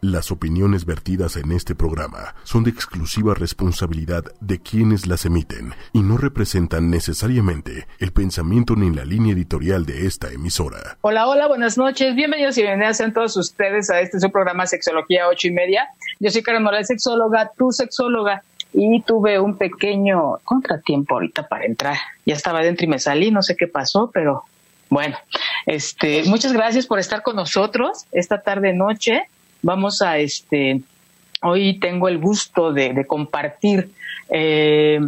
Las opiniones vertidas en este programa son de exclusiva responsabilidad de quienes las emiten y no representan necesariamente el pensamiento ni la línea editorial de esta emisora. Hola, hola, buenas noches. Bienvenidos y bienvenidas a todos ustedes a este su programa Sexología 8 y media. Yo soy Karen Morales, sexóloga, tu sexóloga, y tuve un pequeño contratiempo ahorita para entrar. Ya estaba dentro y me salí, no sé qué pasó, pero bueno, este, muchas gracias por estar con nosotros esta tarde noche vamos a este, hoy tengo el gusto de, compartir, eh,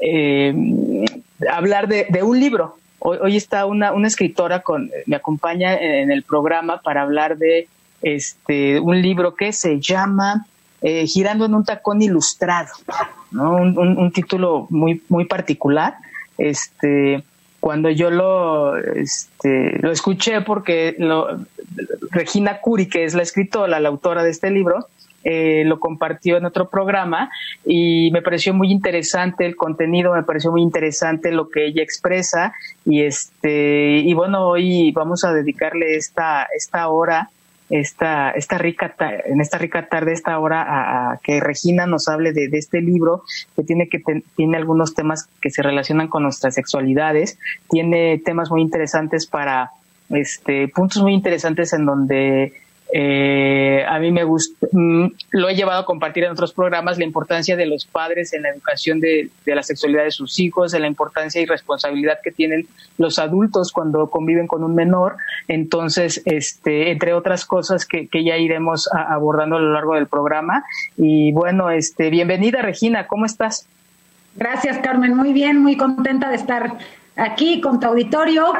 eh, hablar de, un libro. Hoy, está una, una, escritora con, me acompaña en el programa para hablar de este, un libro que se llama eh, Girando en un tacón ilustrado, ¿no? un, un, título muy, muy particular. Este, cuando yo lo, este, lo escuché porque lo, Regina Curi, que es la escritora, la autora de este libro, eh, lo compartió en otro programa y me pareció muy interesante el contenido, me pareció muy interesante lo que ella expresa y este y bueno hoy vamos a dedicarle esta esta hora esta, esta rica en esta rica tarde, esta hora, a, que Regina nos hable de, este libro que tiene que tiene algunos temas que se relacionan con nuestras sexualidades, tiene temas muy interesantes para este puntos muy interesantes en donde eh, a mí me gusta, mm, lo he llevado a compartir en otros programas, la importancia de los padres en la educación de, la sexualidad de sus hijos, en la importancia y responsabilidad que tienen los adultos cuando conviven con un menor. Entonces, este, entre otras cosas que, ya iremos abordando a lo largo del programa. Y bueno, este, bienvenida Regina, ¿cómo estás? Gracias, Carmen. Muy bien, muy contenta de estar aquí con tu auditorio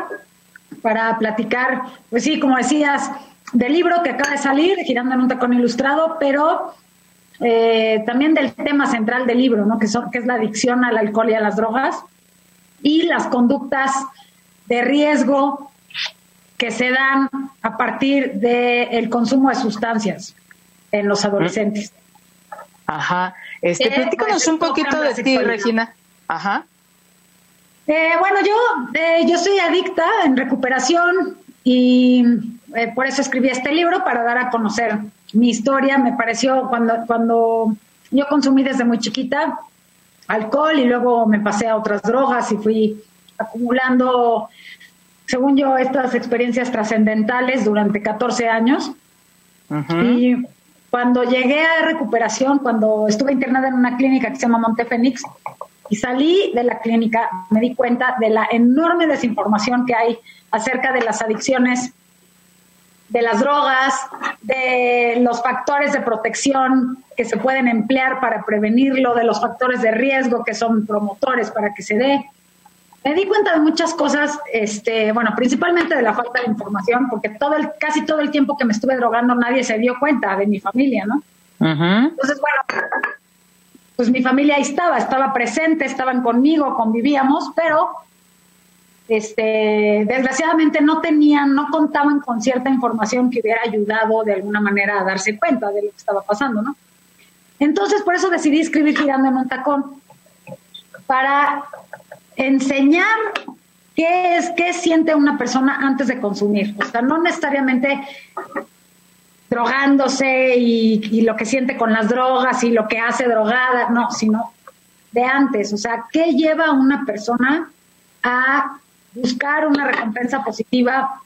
para platicar, pues sí, como decías, del libro que acaba de salir, Girando en un tacón ilustrado, pero eh, también del tema central del libro, ¿no? que, son, que es la adicción al alcohol y a las drogas y las conductas de riesgo que se dan a partir del consumo de sustancias en los adolescentes. Ajá. Este, eh, platícanos pues, un poquito de ti, Regina. Ajá. Eh, bueno, yo, eh, yo soy adicta en recuperación y eh, por eso escribí este libro, para dar a conocer mi historia. Me pareció cuando, cuando yo consumí desde muy chiquita alcohol y luego me pasé a otras drogas y fui acumulando, según yo, estas experiencias trascendentales durante 14 años. Y cuando llegué a recuperación, cuando estuve internada en una clínica que se llama Montefenix, y salí de la clínica, me di cuenta de la enorme desinformación que hay acerca de las adicciones de las drogas, de los factores de protección que se pueden emplear para prevenirlo, de los factores de riesgo que son promotores para que se dé. Me di cuenta de muchas cosas, este, bueno, principalmente de la falta de información, porque todo el, casi todo el tiempo que me estuve drogando nadie se dio cuenta de mi familia, ¿no? Entonces, bueno, pues mi familia ahí estaba, estaba presente, estaban conmigo, convivíamos, pero este, desgraciadamente no tenían, no contaban con cierta información que hubiera ayudado de alguna manera a darse cuenta de lo que estaba pasando, ¿no? Entonces, por eso decidí escribir Girando en un tacón, para enseñar qué es, qué siente una persona antes de consumir. O sea, no necesariamente drogándose y, lo que siente con las drogas y lo que hace drogada, no, sino de antes. O sea, ¿qué lleva a una persona a buscar una recompensa positiva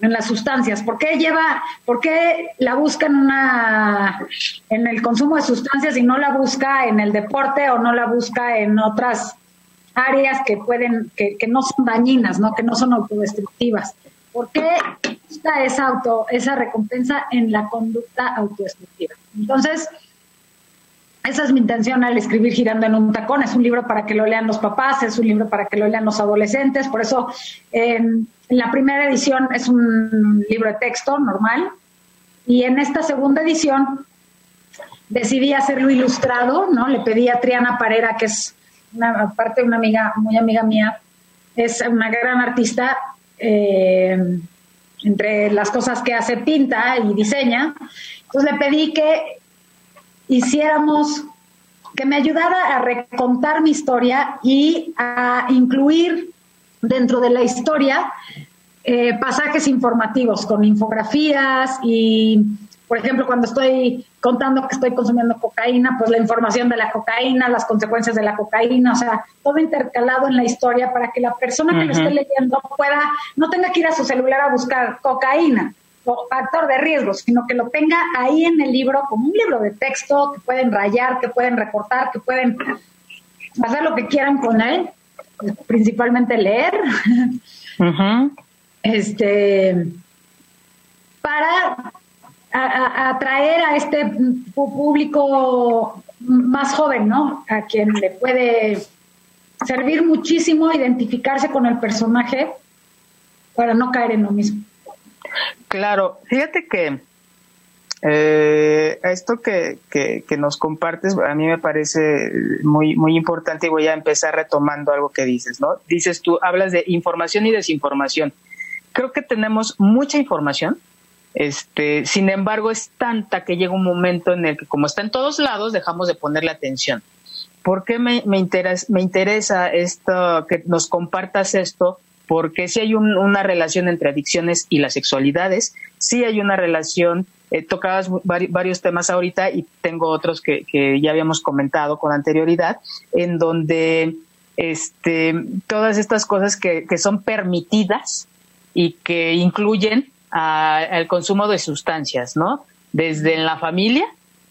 en las sustancias? ¿Por qué lleva, por qué la busca en una en el consumo de sustancias y no la busca en el deporte o no la busca en otras áreas que pueden, que, que no son dañinas, ¿no? que no son autodestructivas? ¿Por qué busca esa auto, esa recompensa en la conducta autodestructiva? Entonces, esa es mi intención al escribir Girando en un tacón. Es un libro para que lo lean los papás, es un libro para que lo lean los adolescentes. Por eso, en la primera edición es un libro de texto normal. Y en esta segunda edición decidí hacerlo ilustrado, ¿no? Le pedí a Triana Parera, que es una, aparte una amiga, muy amiga mía, es una gran artista. Eh, entre las cosas que hace, pinta y diseña. Entonces le pedí que hiciéramos, que me ayudara a recontar mi historia y a incluir dentro de la historia eh, pasajes informativos con infografías y por ejemplo, cuando estoy contando que estoy consumiendo cocaína, pues la información de la cocaína, las consecuencias de la cocaína, o sea, todo intercalado en la historia para que la persona que lo esté leyendo pueda, no tenga que ir a su celular a buscar cocaína factor de riesgo, sino que lo tenga ahí en el libro como un libro de texto que pueden rayar, que pueden recortar, que pueden hacer lo que quieran con él, principalmente leer. Este para atraer a, este público más joven, ¿no? A quien le puede servir muchísimo identificarse con el personaje para no caer en lo mismo. Claro, fíjate que eh, esto que, que, nos compartes a mí me parece muy, muy importante y voy a empezar retomando algo que dices, ¿no? Dices tú, hablas de información y desinformación. Creo que tenemos mucha información, este, sin embargo, es tanta que llega un momento en el que, como está en todos lados, dejamos de ponerle atención. ¿Por qué me, me, interesa, me interesa esto, que nos compartas esto? Porque sí hay una relación entre adicciones y las sexualidades, sí hay una relación, eh, tocabas varios temas ahorita y tengo otros que, que ya habíamos comentado con anterioridad, en donde este, todas estas cosas que, que son permitidas y que incluyen al consumo de sustancias, ¿no? Desde en la familia,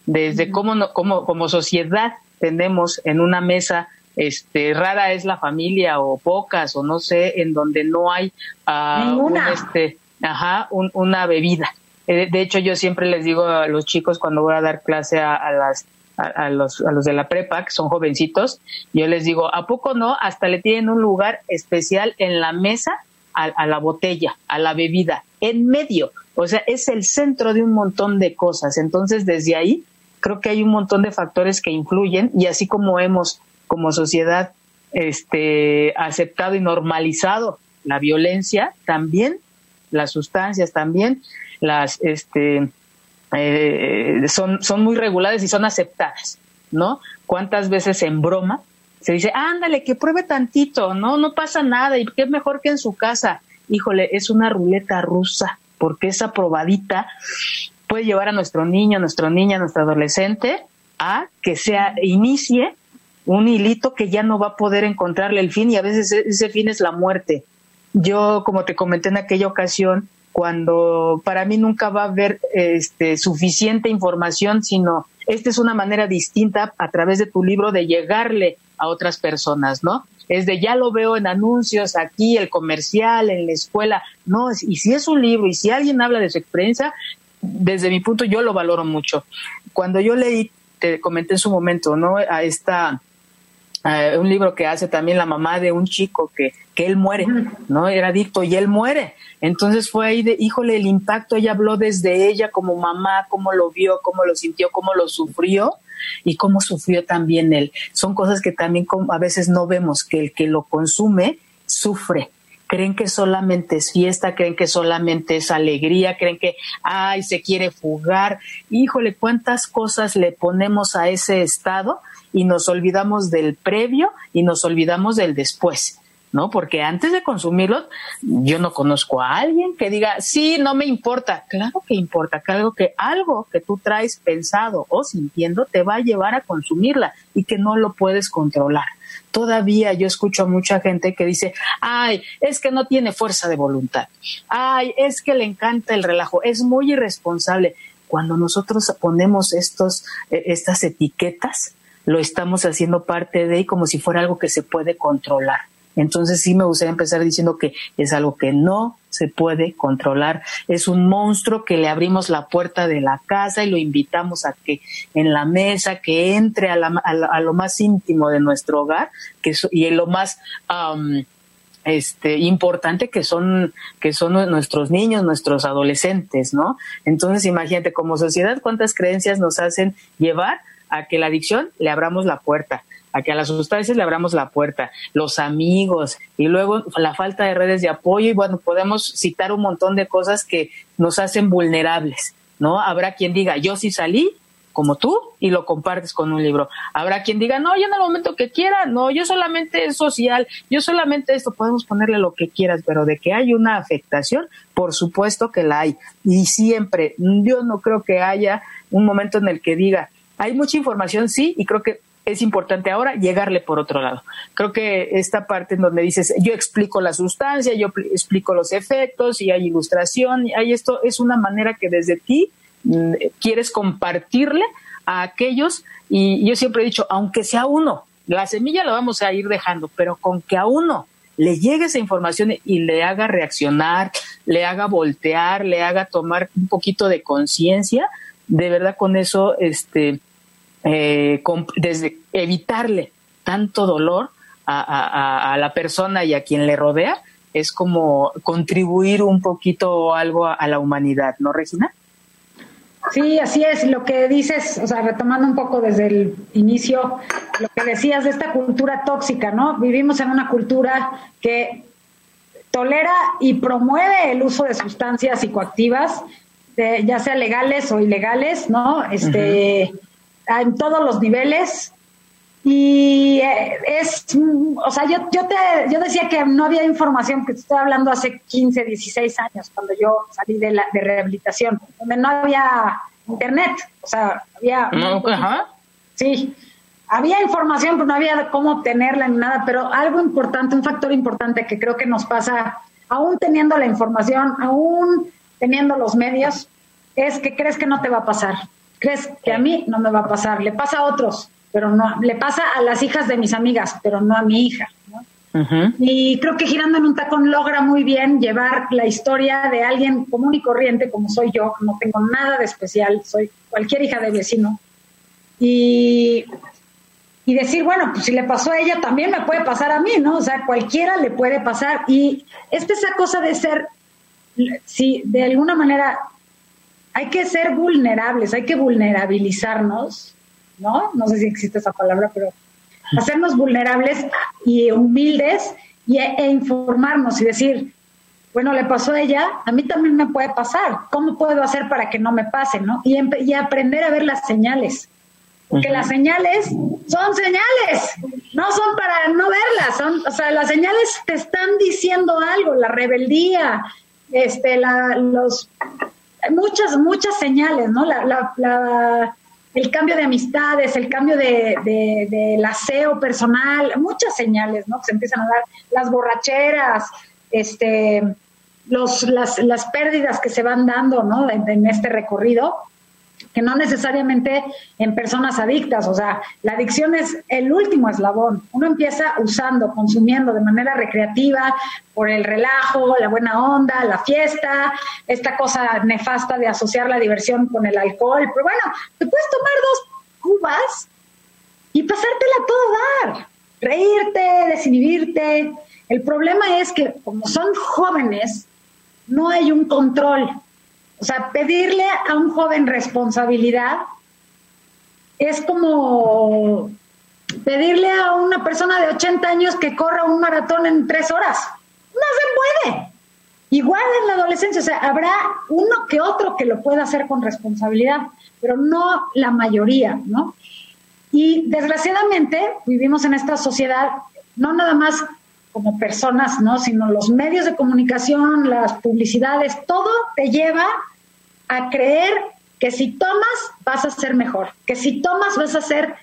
desde cómo, no, cómo como sociedad tenemos en una mesa este rara es la familia o pocas o no sé en donde no hay uh, este ajá una bebida eh, de hecho yo siempre les digo a los chicos cuando voy a dar clase a, las a, los, a los de la prepa, que son jovencitos, yo les digo, ¿a poco no? Hasta le tienen un lugar especial en la mesa a, la botella, a la bebida, en medio. O sea, es el centro de un montón de cosas. Entonces, desde ahí, creo que hay un montón de factores que influyen y así como hemos, como sociedad, este, aceptado y normalizado la violencia, también las sustancias, también las, este, eh, son, son muy reguladas y son aceptadas, ¿no? ¿Cuántas veces en broma se dice, ándale, que pruebe tantito, no, no pasa nada, y qué mejor que en su casa. Híjole, es una ruleta rusa, porque esa probadita puede llevar a nuestro niño, a nuestra niña, a nuestro adolescente a que sea, inicie un hilito que ya no va a poder encontrarle el fin y a veces e-, ese fin es la muerte. Yo, como te comenté en aquella ocasión, cuando para mí nunca va a haber este, suficiente información, sino esta es una manera distinta a través de tu libro de llegarle a otras personas, ¿no? Es de ya lo veo en anuncios aquí, el comercial, en la escuela. No, y si es un libro y si alguien habla de su experiencia, desde mi punto yo lo valoro mucho. Cuando yo leí, te comenté en su momento, ¿no? A esta un libro que hace también la mamá de un chico que, que él muere, ¿no? Era adicto y él muere. Entonces fue ahí de, híjole, el impacto, ella habló desde ella como mamá, cómo lo vio, cómo lo sintió, cómo lo sufrió y cómo sufrió también él. Son cosas que también a veces no vemos, que el que lo consume sufre. Creen que solamente es fiesta, creen que solamente es alegría, creen que, ay, se quiere fugar. Híjole, cuántas cosas le ponemos a ese estado y nos olvidamos del previo y nos olvidamos del después. ¿no? Porque antes de consumirlo, yo no conozco a alguien que diga, sí, no me importa. Claro que importa, algo que, algo que tú traes pensado o sintiendo te va a llevar a consumirla y que no lo puedes controlar. Todavía yo escucho a mucha gente que dice, ay, es que no tiene fuerza de voluntad. Ay, es que le encanta el relajo. Es muy irresponsable. Cuando nosotros ponemos estos, eh, estas etiquetas, lo estamos haciendo parte de como si fuera algo que se puede controlar. Entonces sí me gustaría empezar diciendo que es algo que no se puede controlar. Es un monstruo que le abrimos la puerta de la casa y lo invitamos a que en la mesa, que entre a, lo más íntimo de nuestro hogar que, y en lo más este, importante que son, que son nuestros niños, nuestros adolescentes, ¿no? Entonces imagínate como sociedad cuántas creencias nos hacen llevar a que la adicción le abramos la puerta, a que a las sustancias le abramos la puerta, los amigos y luego la falta de redes de apoyo y bueno, podemos citar un montón de cosas que nos hacen vulnerables, ¿no? Habrá quien diga, yo sí salí como tú y lo compartes con un libro. Habrá quien diga, no, yo en el momento que quiera, no, yo solamente es social, yo solamente esto, podemos ponerle lo que quieras, pero de que hay una afectación, por supuesto que la hay. Y siempre, yo no creo que haya un momento en el que diga, hay mucha información, sí, y creo que es importante ahora llegarle por otro lado. Creo que esta parte en donde dices, yo explico la sustancia, yo explico los efectos y hay ilustración, y hay esto, es una manera que desde ti mm, quieres compartirle a aquellos, y yo siempre he dicho, aunque sea uno, la semilla la vamos a ir dejando, pero con que a uno le llegue esa información y le haga reaccionar, le haga voltear, le haga tomar un poquito de conciencia, de verdad con eso, este, eh, desde evitarle tanto dolor a, la persona y a quien le rodea, es como contribuir un poquito algo a, la humanidad, ¿no, Regina? Sí, así es. Lo que dices, o sea, retomando un poco desde el inicio, lo que decías de esta cultura tóxica, ¿no? Vivimos en una cultura que tolera y promueve el uso de sustancias psicoactivas, ya sea legales o ilegales, ¿no? Este, en todos los niveles. Y eh, es, o sea, yo, yo, te, yo decía que no había información, que estoy hablando hace 15, 16 años, cuando yo salí de, la, de rehabilitación, donde no había internet, o sea, había... Sí, había información, pero no había cómo obtenerla ni nada, pero algo importante, un factor importante que creo que nos pasa, aún teniendo la información, aún teniendo los medios, es que crees que no te va a pasar crees que a mí no me va a pasar, le pasa a otros, pero no, le pasa a las hijas de mis amigas, pero no a mi hija. Y creo que Girando en un tacón logra muy bien llevar la historia de alguien común y corriente como soy yo, no tengo nada de especial, soy cualquier hija de vecino. Y, y decir, bueno, pues si le pasó a ella, también me puede pasar a mí, ¿no? O sea, cualquiera le puede pasar. Y es esa cosa de ser, si de alguna manera hay que ser vulnerables, hay que vulnerabilizarnos, ¿no? No sé si existe esa palabra, pero hacernos vulnerables y humildes y, e, informarnos y decir, bueno, le pasó a ella, a mí también me puede pasar. ¿Cómo puedo hacer para que no me pase, no? Y, y aprender a ver las señales. Porque las señales son señales, no son para no verlas, son, o sea, las señales te están diciendo algo, la rebeldía, este, la, los muchas, muchas señales, ¿no? La, el cambio de amistades, el cambio de, del aseo personal, muchas señales, ¿no? Que se empiezan a dar, las borracheras, este, los, las, las pérdidas que se van dando, ¿no? en este recorrido que no necesariamente en personas adictas, o sea, la adicción es el último eslabón. Uno empieza usando, consumiendo de manera recreativa, por el relajo, la buena onda, la fiesta, esta cosa nefasta de asociar la diversión con el alcohol. Pero bueno, te puedes tomar dos cubas y pasártela todo dar, reírte, desinhibirte. El problema es que como son jóvenes, no hay un control o sea, pedirle a un joven responsabilidad es como pedirle a una persona de 80 años que corra un maratón en tres horas. No se puede. Igual en la adolescencia, o sea, habrá uno que otro que lo pueda hacer con responsabilidad, pero no la mayoría, ¿no? Y desgraciadamente vivimos en esta sociedad, no nada más como personas, ¿no? Sino los medios de comunicación, las publicidades, todo te lleva a creer que si tomas vas a ser mejor, que si tomas vas a ser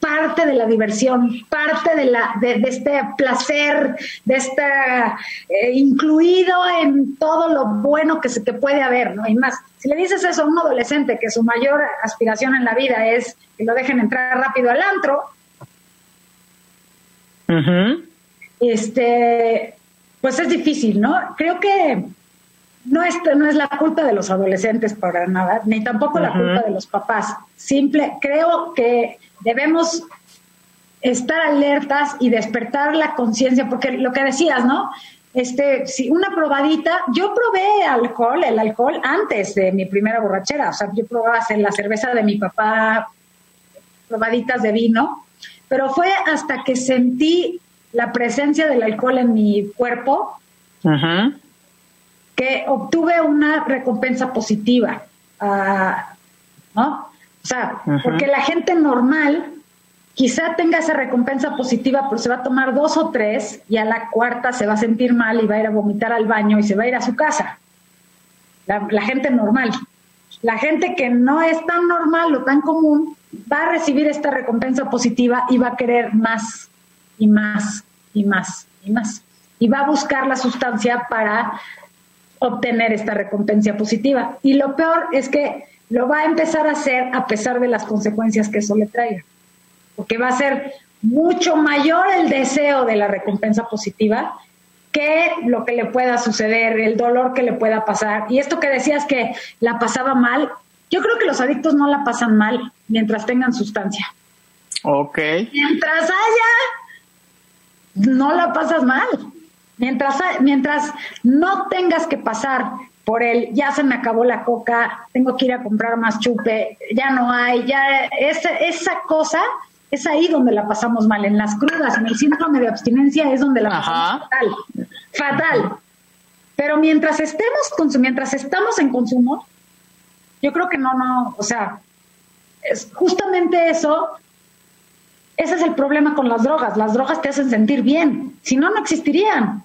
parte de la diversión, parte de, la, de, este placer, de este eh, incluido en todo lo bueno que se te puede haber, ¿no? Y más, si le dices eso a un adolescente que su mayor aspiración en la vida es que lo dejen entrar rápido al antro, este, pues es difícil, ¿no? Creo que no es, no es la culpa de los adolescentes para nada, ni tampoco la culpa de los papás. Simple, creo que debemos estar alertas y despertar la conciencia, porque lo que decías, ¿no? Este, si una probadita, yo probé alcohol, el alcohol antes de mi primera borrachera, o sea, yo probaba la cerveza de mi papá, probaditas de vino, pero fue hasta que sentí la presencia del alcohol en mi cuerpo que obtuve una recompensa positiva. Ah, ¿no? O O sea, porque la gente normal quizá tenga esa recompensa positiva, pero se va a tomar dos o tres y a la cuarta se va a sentir mal y va a ir a vomitar al baño y se va a ir a su casa. La, gente normal. La gente que no es tan normal o tan común va a recibir esta recompensa positiva y va a querer más y más y más y más. Y va a buscar la sustancia para obtener esta recompensa positiva. Y lo peor es que lo va a empezar a hacer a pesar de las consecuencias que eso le traiga porque va a ser mucho mayor el deseo de la recompensa positiva que lo que le pueda suceder, el dolor que le pueda pasar. Y esto que decías que la pasaba mal, yo creo que los adictos no la pasan mal mientras tengan sustancia. Ok. Mientras haya, no la pasas mal. Mientras, mientras no tengas que pasar por el ya se me acabó la coca, tengo que ir a comprar más chupe, ya no hay, ya esa, esa cosa es ahí donde la pasamos mal, en las crudas, en el síndrome de abstinencia es donde la pasamos fatal, fatal. Pero mientras estemos mientras estamos en consumo, yo creo que no, no, o sea, es justamente eso, ese es el problema con las drogas. Las drogas te hacen sentir bien, si no, no existirían.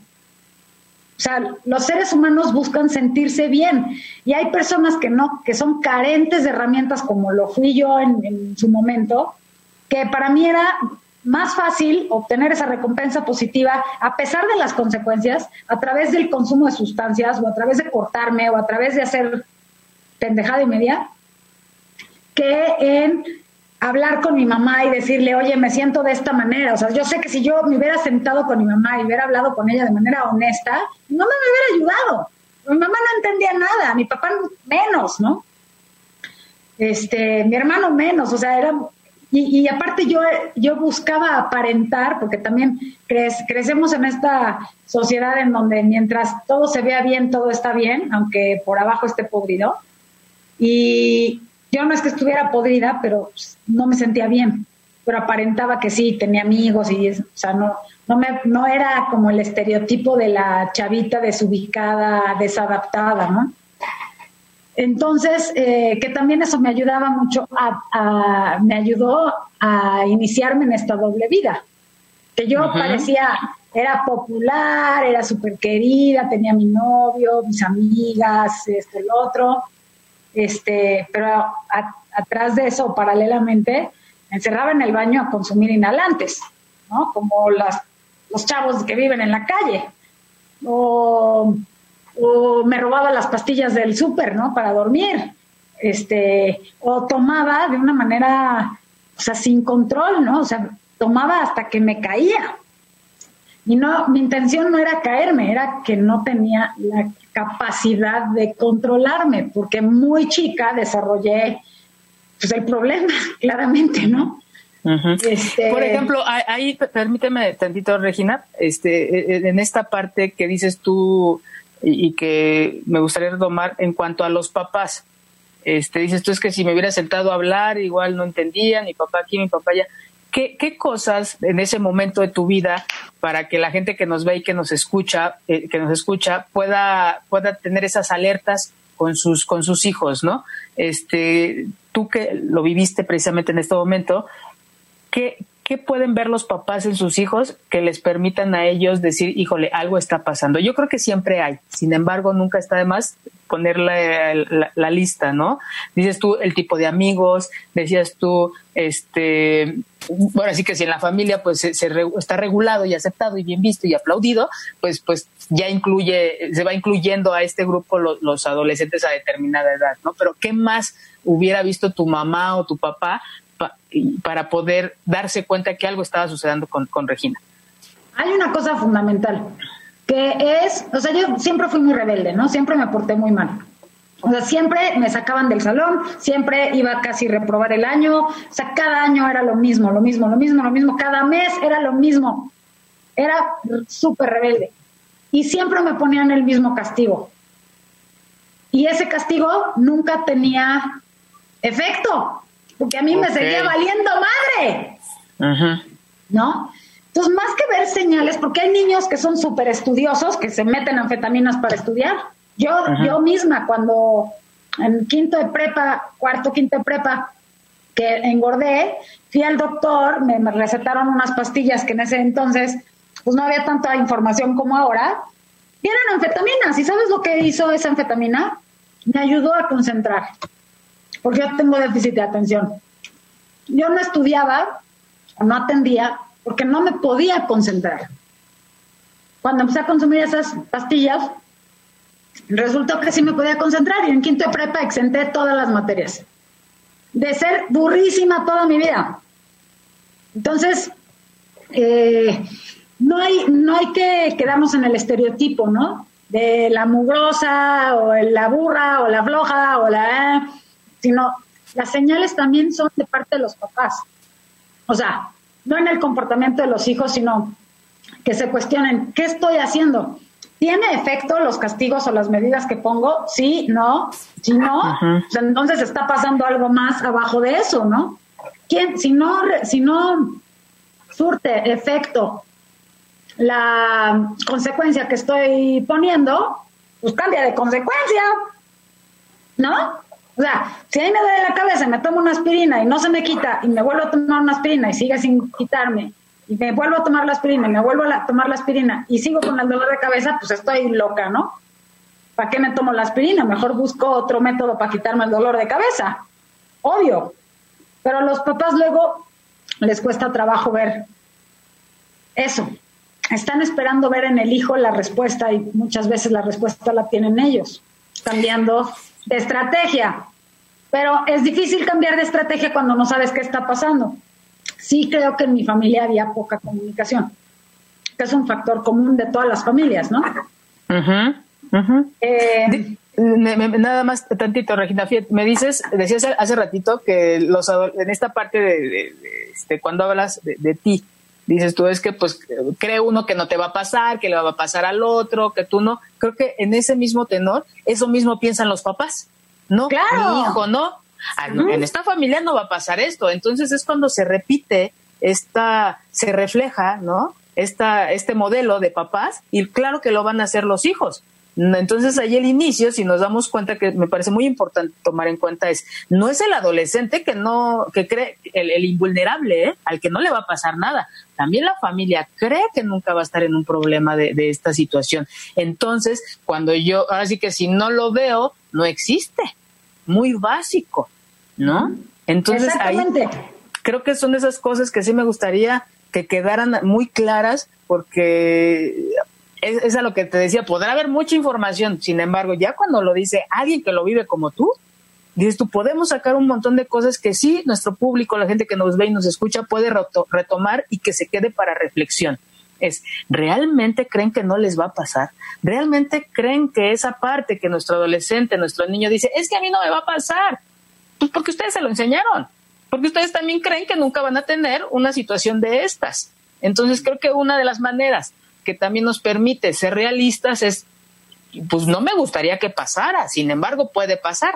O sea, los seres humanos buscan sentirse bien y hay personas que no, que son carentes de herramientas como lo fui yo en su momento, que para mí era más fácil obtener esa recompensa positiva a pesar de las consecuencias a través del consumo de sustancias o a través de cortarme o a través de hacer pendejada y media que en hablar con mi mamá y decirle, oye, me siento de esta manera. O sea, yo sé que si yo me hubiera sentado con mi mamá y hubiera hablado con ella de manera honesta, no me hubiera ayudado. Mi mamá no entendía nada, mi papá menos, ¿no? Este, mi hermano menos, o sea, era y, aparte yo, yo buscaba aparentar, porque también crecemos en esta sociedad en donde mientras todo se vea bien, todo está bien, aunque por abajo esté podrido. Y yo no es que estuviera podrida, pero no me sentía bien. Pero aparentaba que sí, tenía amigos y, o sea, no, no, me, no era como el estereotipo de la chavita desubicada, desadaptada, ¿no? Entonces, eh, que también eso me ayudaba mucho, a, me ayudó a iniciarme en esta doble vida, que yo parecía, era popular, era súper querida, tenía mi novio, mis amigas, esto, el otro, este, pero atrás de eso, paralelamente, me encerraba en el baño a consumir inhalantes, ¿no? Como las, los chavos que viven en la calle. O o me robaba las pastillas del súper, ¿no? Para dormir, este, o tomaba de una manera, o sea, sin control, ¿no? O sea, tomaba hasta que me caía. Y no, mi intención no era caerme, era que no tenía la capacidad de controlarme, porque muy chica desarrollé pues, el problema, claramente, ¿no? este... Por ejemplo, ahí, permíteme tantito, Regina, este, e, e, en esta parte que dices tú, y, que me gustaría retomar en cuanto a los papás. Este, dices tú es que si me hubiera sentado a hablar, igual no entendía, mi papá aquí, mi papá allá. ¿Qué, ¿Qué cosas en ese momento de tu vida para que la gente que nos ve y que nos escucha, eh, que nos escucha, pueda, pueda tener esas alertas con sus, con sus hijos, ¿no? Este, tú que lo viviste precisamente en este momento, ¿qué, ¿qué pueden ver los papás en sus hijos que les permitan a ellos decir, híjole, algo está pasando? Yo creo que siempre hay, sin embargo, nunca está de más poner la, lista, ¿no? Dices tú el tipo de amigos, decías tú, este, bueno, así que si en la familia pues se, está regulado y aceptado y bien visto y aplaudido, pues, pues ya incluye, se va incluyendo a este grupo los adolescentes a determinada edad, ¿no? Pero ¿qué más hubiera visto tu mamá o tu papá para poder darse cuenta que algo estaba sucediendo con, Regina? Hay una cosa fundamental, que es, o sea, yo siempre fui muy rebelde, ¿no? Siempre me porté muy mal. O sea, siempre me sacaban del salón, siempre iba casi a reprobar el año, o sea, cada año era lo mismo, lo mismo, lo mismo, lo mismo, cada mes era lo mismo. Era súper rebelde. Y siempre me ponían el mismo castigo. Y ese castigo nunca tenía efecto porque a mí me seguía valiendo madre. ¿No? Entonces, más que ver señales, porque hay niños que son súper estudiosos, que se meten anfetaminas para estudiar. Yo, yo misma, cuando en quinto de prepa, cuarto, quinto de prepa, que engordé, fui al doctor, me, me recetaron unas pastillas que en ese entonces pues no había tanta información como ahora, y eran anfetaminas. ¿Y sabes lo que hizo esa anfetamina? Me ayudó a concentrar, porque yo tengo déficit de atención. Yo no estudiaba, no atendía, porque no me podía concentrar. Cuando empecé a consumir esas pastillas, resultó que sí me podía concentrar y en quinto de prepa exenté todas las materias. De ser burrísima toda mi vida. Entonces, eh, no hay, no hay que quedarnos en el estereotipo, ¿no? De la mugrosa o la burra o la floja o la... sino las señales también son de parte de los papás. O sea, no en el comportamiento de los hijos, sino que se cuestionen, ¿qué estoy haciendo? ¿Tiene efecto los castigos o las medidas que pongo? Sí, no. Si no, entonces está pasando algo más abajo de eso, ¿no? ¿Quién, si no, si no surte efecto la consecuencia que estoy poniendo, pues cambia de consecuencia, ¿no? O sea, si a mí me duele la cabeza, me tomo una aspirina y no se me quita, y me vuelvo a tomar una aspirina y sigue sin quitarme, y me vuelvo a tomar la aspirina y me vuelvo a tomar la aspirina y sigo con el dolor de cabeza, pues estoy loca, ¿no? ¿Para qué me tomo la aspirina? Mejor busco otro método para quitarme el dolor de cabeza. Obvio. Pero a los papás luego les cuesta trabajo ver eso. Están esperando ver en el hijo la respuesta y muchas veces la respuesta la tienen ellos, cambiando de estrategia. Pero es difícil cambiar de estrategia cuando no sabes qué está pasando. Sí creo que en mi familia había poca comunicación, que es un factor común de todas las familias, ¿no? Eh, nada más tantito, Regina, me dices, decías hace ratito que los en esta parte de, este, cuando hablas de, ti, dices tú es que pues cree uno que no te va a pasar, que le va a pasar al otro, que tú no. Creo que en ese mismo tenor, eso mismo piensan los papás. No, claro. mi hijo, no. Ah, en esta familia no va a pasar esto. Entonces es cuando se repite esta, se refleja, ¿no? Esta, este modelo de papás y claro que lo van a hacer los hijos. Entonces ahí el inicio, si nos damos cuenta que me parece muy importante tomar en cuenta es, no es el adolescente que no, que cree, el, invulnerable, ¿eh? al que no le va a pasar nada. También la familia cree que nunca va a estar en un problema de, de esta situación. Entonces, cuando yo, ahora sí que si no lo veo, no existe. Muy básico, ¿no? Entonces ahí creo que son esas cosas que sí me gustaría que quedaran muy claras porque es, a lo que te decía, podrá haber mucha información, sin embargo, ya cuando lo dice alguien que lo vive como tú, dices tú, podemos sacar un montón de cosas que sí, nuestro público, la gente que nos ve y nos escucha, puede retomar y que se quede para reflexión. Es, ¿realmente creen que no les va a pasar? ¿Realmente creen que esa parte que nuestro adolescente, nuestro niño dice, es que a mí no me va a pasar? Pues porque ustedes se lo enseñaron, porque ustedes también creen que nunca van a tener una situación de estas. Entonces creo que una de las maneras que también nos permite ser realistas es, pues no me gustaría que pasara, sin embargo puede pasar,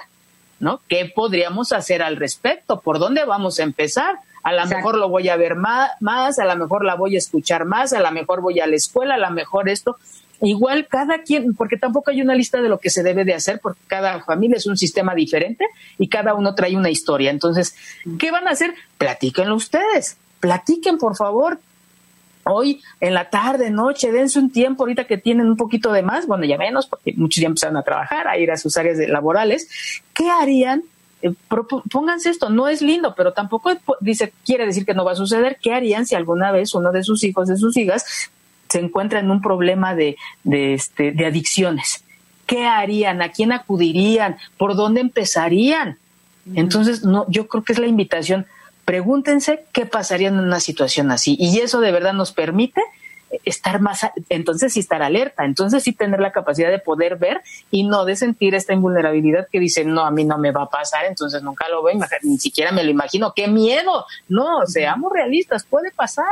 ¿no? ¿Qué podríamos hacer al respecto? ¿Por dónde vamos a empezar? A lo mejor lo voy a ver más, más, a lo mejor la voy a escuchar más, a lo mejor voy a la escuela, a lo mejor esto. Igual cada quien, porque tampoco hay una lista de lo que se debe de hacer, porque cada familia es un sistema diferente y cada uno trae una historia. Entonces, ¿qué van a hacer? Platíquenlo ustedes, platiquen por favor, hoy en la tarde, noche, dense un tiempo ahorita que tienen un poquito de más, bueno, ya menos, porque muchos ya empezaron a trabajar, a ir a sus áreas laborales, ¿qué harían? Eh, pónganse esto, no es lindo, pero tampoco dice, quiere decir que no va a suceder. ¿Qué harían si alguna vez uno de sus hijos, de sus hijas, se encuentra en un problema de, de, este, de adicciones? ¿Qué harían? ¿A quién acudirían? ¿Por dónde empezarían? Entonces, no, yo creo que es la invitación Pregúntense qué pasaría en una situación así. Y eso de verdad nos permite estar más, entonces sí estar alerta, entonces sí tener la capacidad de poder ver y no de sentir esta invulnerabilidad que dice, no, a mí no me va a pasar, entonces nunca lo veo, ni siquiera me lo imagino, qué miedo. No, seamos realistas, puede pasar.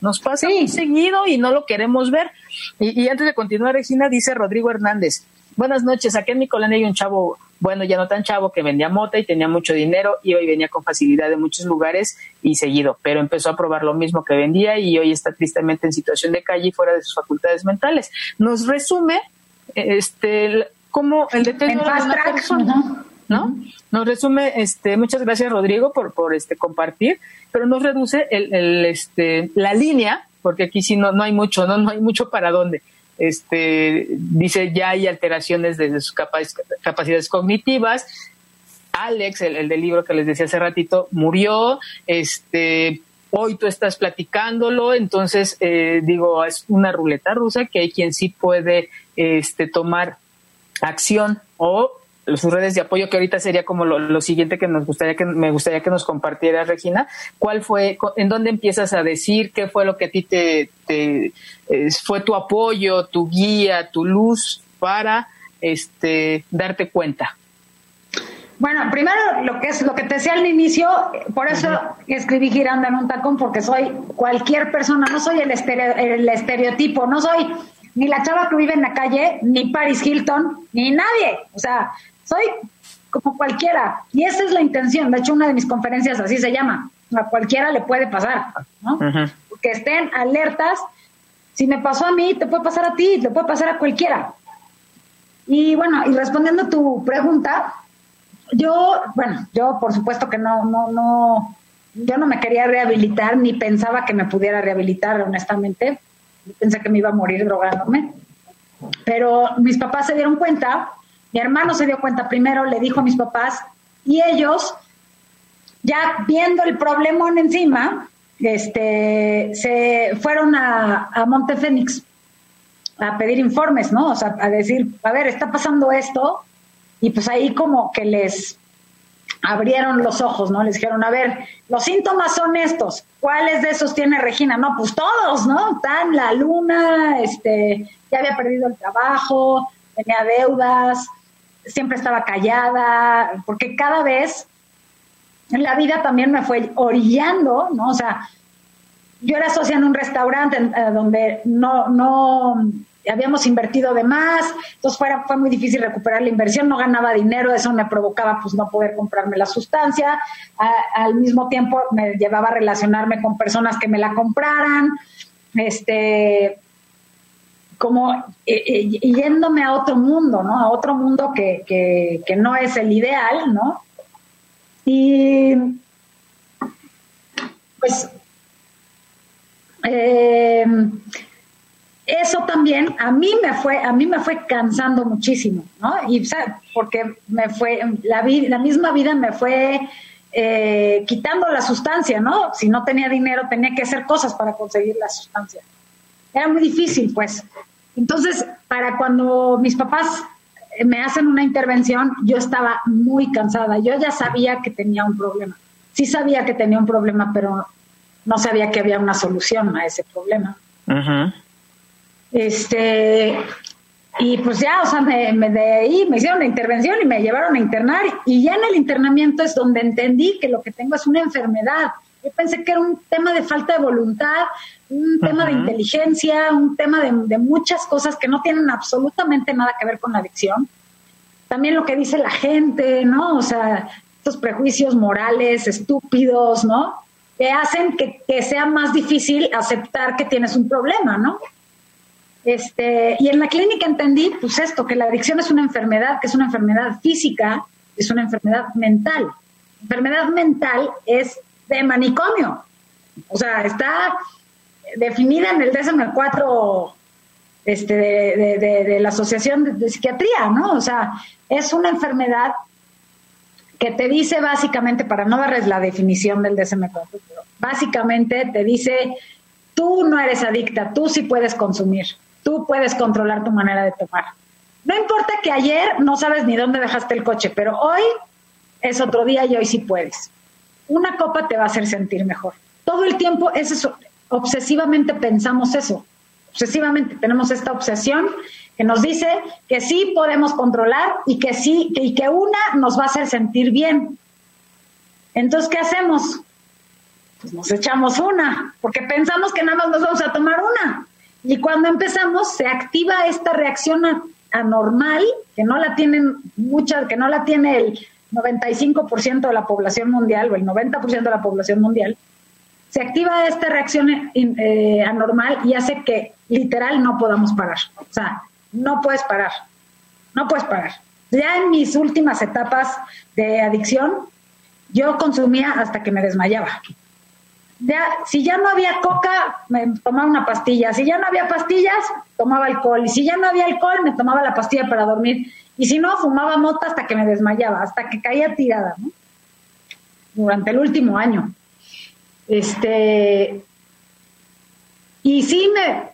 Nos pasa muy seguido y no lo queremos ver. Y, y antes de continuar, Regina, dice Rodrigo Hernández, buenas noches, aquí en mi colonia hay un chavo bueno, ya no tan chavo, que vendía mota y tenía mucho dinero y hoy venía con facilidad de muchos lugares y seguido, pero empezó a probar lo mismo que vendía y hoy está tristemente en situación de calle y fuera de sus facultades mentales. Nos resume este cómo el deterioro de una persona. ¿no? Nos resume, este, muchas gracias Rodrigo por, por este compartir, pero nos reduce el, el, este, la línea, porque aquí sí no, no hay mucho, no, no hay mucho para dónde. Este, dice ya hay alteraciones de sus capacidades cognitivas. Alex, el, el del libro que les decía hace ratito, murió, este, hoy tú estás platicándolo, entonces eh, digo, es una ruleta rusa que hay quien sí puede este, tomar acción o sus redes de apoyo, que ahorita sería como lo, siguiente que nos gustaría que me gustaría que nos compartiera Regina. ¿Cuál fue, en dónde empiezas a decir qué fue lo que a ti te, fue tu apoyo, tu guía, tu luz para este darte cuenta? Bueno, primero lo que es lo que te decía al inicio, por eso escribí girando en un tacón, porque soy cualquier persona, no soy el, el estereotipo, no soy ni la chava que vive en la calle, ni Paris Hilton, ni nadie. O sea, soy como cualquiera. Y esa es la intención. De hecho, una de mis conferencias así se llama. A cualquiera le puede pasar, ¿no? Que estén alertas. Si me pasó a mí, te puede pasar a ti, te puede pasar a cualquiera. Y bueno, y respondiendo a tu pregunta, yo, bueno, yo por supuesto que no, no, no, yo no me quería rehabilitar ni pensaba que me pudiera rehabilitar, honestamente. pensé que me iba a morir drogándome. Pero mis papás se dieron cuenta, mi hermano se dio cuenta primero, le dijo a mis papás, y ellos, ya viendo el problemón encima, este, se fueron a, a Montefénix a pedir informes, ¿no? O sea, a decir, a ver, está pasando esto, y pues ahí como que les abrieron los ojos, ¿no? Les dijeron, a ver, los síntomas son estos, ¿cuáles de esos tiene Regina? No, pues todos, ¿no? Tan la luna, este, ya había perdido el trabajo, tenía deudas, siempre estaba callada, porque cada vez en la vida también me fue orillando, ¿no? O sea, yo era socia en un restaurante eh, donde no, no, habíamos invertido de más, entonces fue, fue muy difícil recuperar la inversión, no ganaba dinero, eso me provocaba pues no poder comprarme la sustancia, al mismo tiempo me llevaba a relacionarme con personas que me la compraran, este como eh, eh, yéndome a otro mundo, ¿no? A otro mundo que, que, que no es el ideal, ¿no? Y pues eh, eso también a mí me fue a mí me fue cansando muchísimo no y porque me fue la vida la misma vida me fue eh, quitando la sustancia no si no tenía dinero tenía que hacer cosas para conseguir la sustancia era muy difícil pues entonces para cuando mis papás me hacen una intervención yo estaba muy cansada yo ya sabía que tenía un problema sí sabía que tenía un problema pero no sabía que había una solución a ese problema. Este, y pues ya, o sea, me, me, de ahí me hicieron la intervención y me llevaron a internar. Y ya en el internamiento es donde entendí que lo que tengo es una enfermedad. Yo pensé que era un tema de falta de voluntad, un tema de inteligencia, un tema de, de, muchas cosas que no tienen absolutamente nada que ver con la adicción. También lo que dice la gente, ¿no? O sea, estos prejuicios morales estúpidos, ¿no? Que hacen que, que sea más difícil aceptar que tienes un problema, ¿no? Este, y en la clínica entendí, pues esto, que la adicción es una enfermedad, que es una enfermedad física, es una enfermedad mental. Enfermedad mental es de manicomio. O sea, está definida en el DSM-4 este, de, la Asociación de, Psiquiatría, ¿no? O sea, es una enfermedad que te dice básicamente, para no darles la definición del DSM-4, básicamente te dice, tú no eres adicta, tú sí puedes consumir tú puedes controlar tu manera de tomar. No importa que ayer no sabes ni dónde dejaste el coche, pero hoy es otro día y hoy sí puedes. Una copa te va a hacer sentir mejor. Todo el tiempo es eso, obsesivamente pensamos eso. Obsesivamente tenemos esta obsesión que nos dice que sí podemos controlar y que sí, y que una nos va a hacer sentir bien. Entonces, ¿qué hacemos? Pues nos echamos una, porque pensamos que nada más nos vamos a tomar una. Y cuando empezamos se activa esta reacción anormal que no la tienen muchas, que no la tiene el 95% de la población mundial o el 90% de la población mundial. Se activa esta reacción eh, anormal y hace que literal no podamos parar. O sea, no puedes parar. No puedes parar. Ya en mis últimas etapas de adicción, yo consumía hasta que me desmayaba. Ya, si ya no había coca, me tomaba una pastilla. Si ya no había pastillas, tomaba alcohol. Y si ya no había alcohol, me tomaba la pastilla para dormir. Y si no, fumaba mota hasta que me desmayaba, hasta que caía tirada, ¿no? Durante el último año. Este. Y sí me,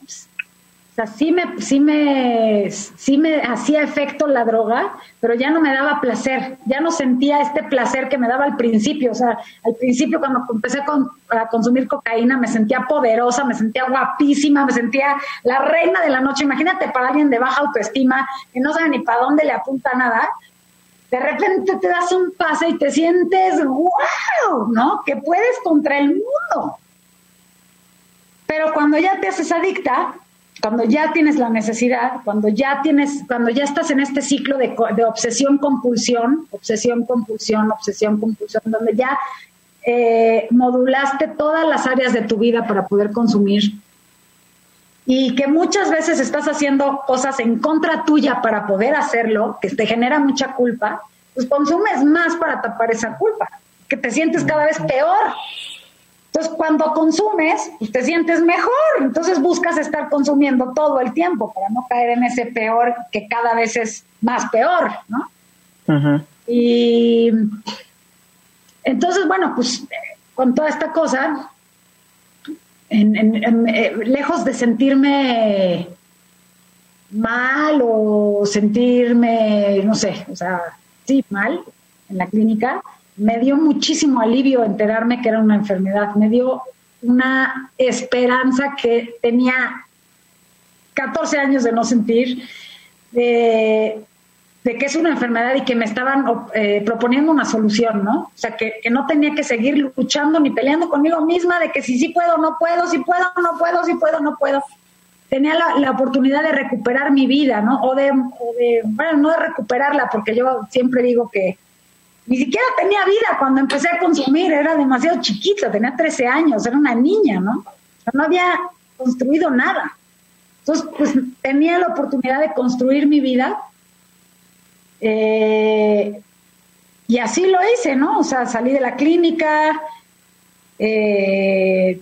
o sea, sí me, sí me, sí me hacía efecto la droga, pero ya no me daba placer, ya no sentía este placer que me daba al principio. O sea, al principio cuando empecé a consumir cocaína me sentía poderosa, me sentía guapísima, me sentía la reina de la noche. Imagínate para alguien de baja autoestima que no sabe ni para dónde le apunta nada. De repente te das un pase y te sientes wow, ¿no? Que puedes contra el mundo. Pero cuando ya te haces adicta, cuando ya tienes la necesidad, cuando ya tienes, cuando ya estás en este ciclo de, de obsesión compulsión, obsesión compulsión, obsesión compulsión, donde ya eh, modulaste todas las áreas de tu vida para poder consumir y que muchas veces estás haciendo cosas en contra tuya para poder hacerlo, que te genera mucha culpa, pues consumes más para tapar esa culpa, que te sientes cada vez peor entonces, cuando consumes, pues, te sientes mejor. Entonces, buscas estar consumiendo todo el tiempo para no caer en ese peor que cada vez es más peor, ¿no? Y entonces, bueno, pues con toda esta cosa, eh, lejos de sentirme mal o sentirme, no sé, o sea, sí, mal en la clínica, me dio muchísimo alivio enterarme que era una enfermedad, me dio una esperanza que tenía 14 años de no sentir, de, que es una enfermedad y que me estaban eh, proponiendo una solución, ¿no? O sea, que, no tenía que seguir luchando ni peleando conmigo misma de que si sí puedo, no puedo, si puedo, no puedo, si puedo, no puedo. Tenía la, oportunidad de recuperar mi vida, ¿no? O de, bueno, no de recuperarla, porque yo siempre digo que ni siquiera tenía vida cuando empecé a consumir, era demasiado chiquita, tenía 13 años, era una niña, ¿no? no había construido nada. Entonces, pues tenía la oportunidad de construir mi vida. Eh, y así lo hice, ¿no? O sea, salí de la clínica, eh,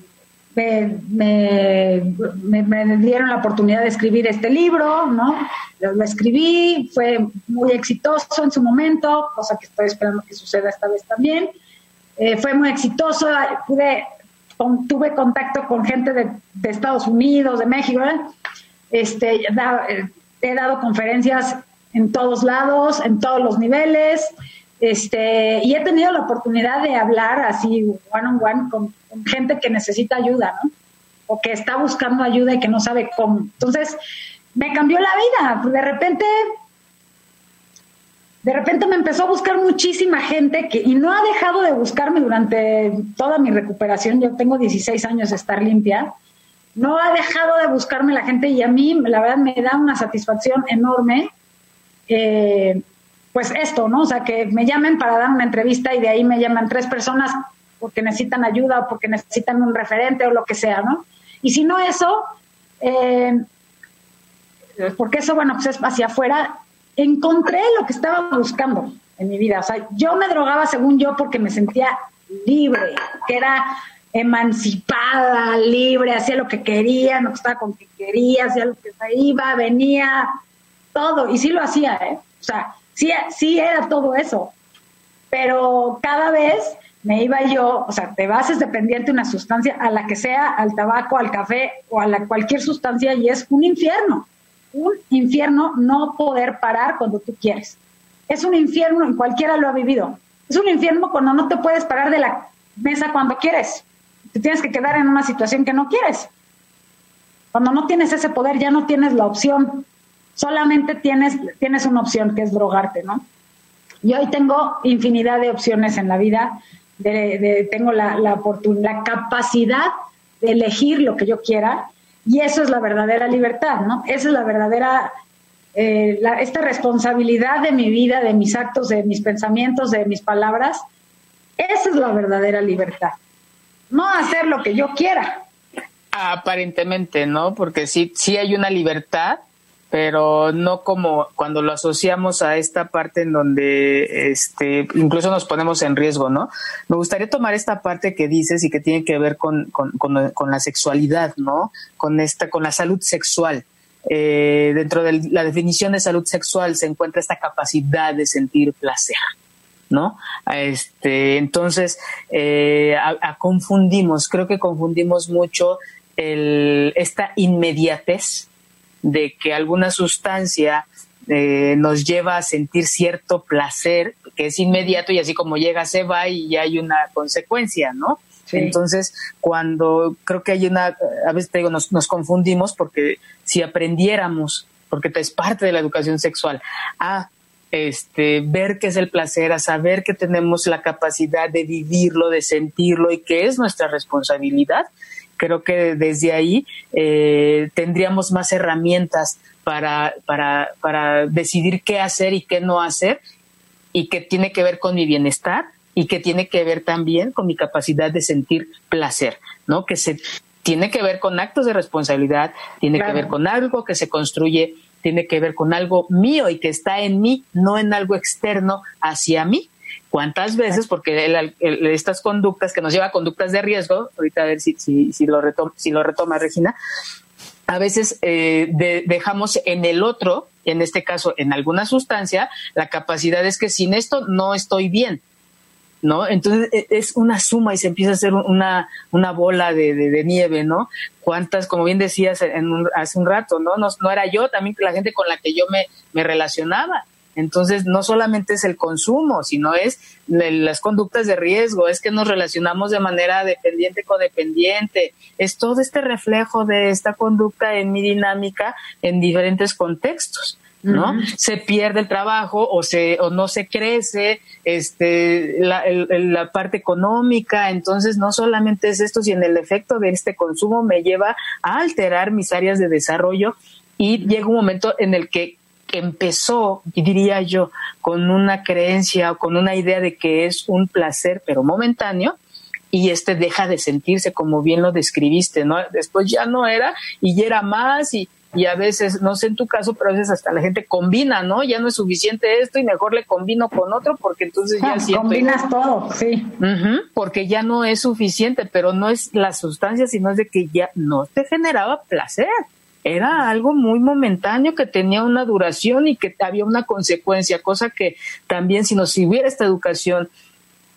me, me, dieron la oportunidad de escribir este libro, ¿no? Lo, escribí, fue muy exitoso en su momento, cosa que estoy esperando que suceda esta vez también. Eh, fue muy exitoso, pude, tuve contacto con gente de, Estados Unidos, de México, Este, eh, he dado conferencias en todos lados, en todos los niveles, este, y he tenido la oportunidad de hablar así one on one con, gente que necesita ayuda, ¿no? O que está buscando ayuda y que no sabe cómo. Entonces, me cambió la vida. De repente, de repente me empezó a buscar muchísima gente y no ha dejado de buscarme durante toda mi recuperación. Yo tengo 16 años de estar limpia. No ha dejado de buscarme la gente y a mí, la verdad, me da una satisfacción enorme. Eh, pues esto, ¿no? O sea, que me llamen para dar una entrevista y de ahí me llaman tres personas porque necesitan ayuda o porque necesitan un referente o lo que sea, ¿no? Y si no eso, eh, porque eso, bueno, pues es hacia afuera, encontré lo que estaba buscando en mi vida. O sea, yo me drogaba según yo porque me sentía libre, que era emancipada, libre, hacía lo que quería, no estaba con que quería, hacía lo que iba, venía, todo, y sí lo hacía, ¿eh? O sea, sí, sí era todo eso, pero cada vez me iba yo, o sea, te vas dependiente de una sustancia, a la que sea, al tabaco, al café o a la cualquier sustancia y es un infierno. Un infierno no poder parar cuando tú quieres. Es un infierno, en cualquiera lo ha vivido. Es un infierno cuando no te puedes parar de la mesa cuando quieres. Te tienes que quedar en una situación que no quieres. Cuando no tienes ese poder, ya no tienes la opción solamente tienes, tienes una opción que es drogarte, ¿no? Y hoy tengo infinidad de opciones en la vida, de, tengo la, la, la capacidad de elegir lo que yo quiera y eso es la verdadera libertad, ¿no? Esa es la verdadera, eh, esta responsabilidad de mi vida, de mis actos, de mis pensamientos, de mis palabras, esa es la verdadera libertad. No hacer lo que yo quiera. Aparentemente, ¿no? Porque sí, sí hay una libertad, pero no como cuando lo asociamos a esta parte en donde este, incluso nos ponemos en riesgo, ¿no? Me gustaría tomar esta parte que dices y que tiene que ver con, con, la sexualidad, ¿no? Con, esta, con la salud sexual. Eh, dentro de la definición de salud sexual se encuentra esta capacidad de sentir placer. ¿no? Este, entonces, eh, confundimos, creo que confundimos mucho esta inmediatez de que alguna sustancia eh, nos lleva a sentir cierto placer que es inmediato y así como llega se va y ya hay una consecuencia, ¿no? Entonces, cuando creo que hay una, a veces te digo, nos, nos confundimos porque si aprendiéramos, porque es parte de la educación sexual, a este, ver qué es el placer, a saber que tenemos la capacidad de vivirlo, de sentirlo y que es nuestra responsabilidad, creo que desde ahí eh, tendríamos más herramientas para, para, para decidir qué hacer y qué no hacer y que tiene que ver con mi bienestar y que tiene que ver también con mi capacidad de sentir placer, ¿no? Que se tiene que ver con actos de responsabilidad, tiene que ver con algo que se construye, tiene que ver con algo mío y que está en mí, no en algo externo hacia mí. ¿Cuántas veces? Porque estas conductas que nos lleva a conductas de riesgo, ahorita a ver si, si, si, lo, retoma, si lo retoma Regina, a veces eh, dejamos en el otro, en este caso en alguna sustancia, la capacidad es que sin esto no estoy bien. ¿no? Entonces e, es una suma y se empieza a hacer una, una bola de, de, nieve, ¿no? Cuántas, como bien decías en hace un rato, ¿no? ¿no? No era yo, también la gente con la que yo me, me relacionaba. Entonces, no solamente es el consumo, sino es las conductas de riesgo, es que nos relacionamos de manera dependiente, codependiente, es todo este reflejo de esta conducta en mi dinámica en diferentes contextos. ¿no? Se pierde el trabajo o se o no se crece este la, la parte económica, entonces no solamente es esto, sino el efecto de este consumo me lleva a alterar mis áreas de desarrollo y llega un momento en el que empezó, diría yo, con una creencia o con una idea de que es un placer, pero momentáneo, y este deja de sentirse como bien lo describiste, ¿no? Después ya no era y ya era más y, y a veces, no sé en tu caso, pero a veces hasta la gente combina, ¿no? Ya no es suficiente esto y mejor le combino con otro porque entonces ya ah, siento... Combinas todo, sí. porque ya no es suficiente, pero no es la sustancia, sino es de que ya no te generaba placer era algo muy momentáneo que tenía una duración y que había una consecuencia, cosa que también si nos hubiera esta educación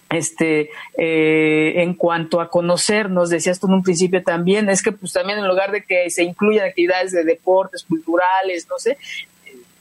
este eh, en cuanto a conocernos decías tú en un principio también es que pues también en lugar de que se incluyan actividades de deportes culturales no sé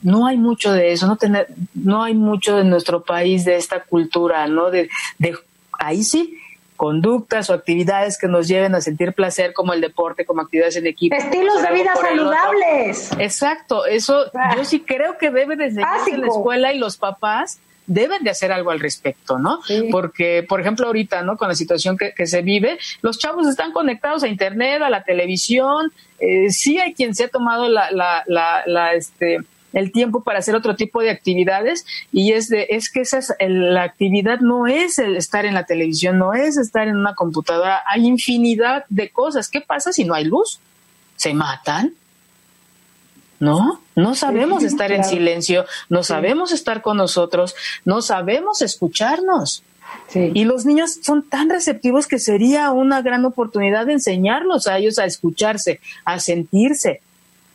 no hay mucho de eso no tener no hay mucho en nuestro país de esta cultura no de, de ahí sí conductas o actividades que nos lleven a sentir placer como el deporte, como actividades en equipo. Estilos de vida saludables. Exacto, eso yo sí creo que debe desde la escuela y los papás deben de hacer algo al respecto, ¿no? Porque, por ejemplo, ahorita, ¿no? Con la situación que, se vive, los chavos están conectados a Internet, a la televisión, eh, sí hay quien se ha tomado la, la, la, la este, el tiempo para hacer otro tipo de actividades y es de es que esa la actividad no es el estar en la televisión, no es estar en una computadora, hay infinidad de cosas. ¿Qué pasa si no hay luz? ¿Se matan? ¿No? No sabemos estar en silencio, no sabemos estar con nosotros, no sabemos escucharnos. Y los niños son tan receptivos que sería una gran oportunidad de enseñarlos a ellos a escucharse, a sentirse,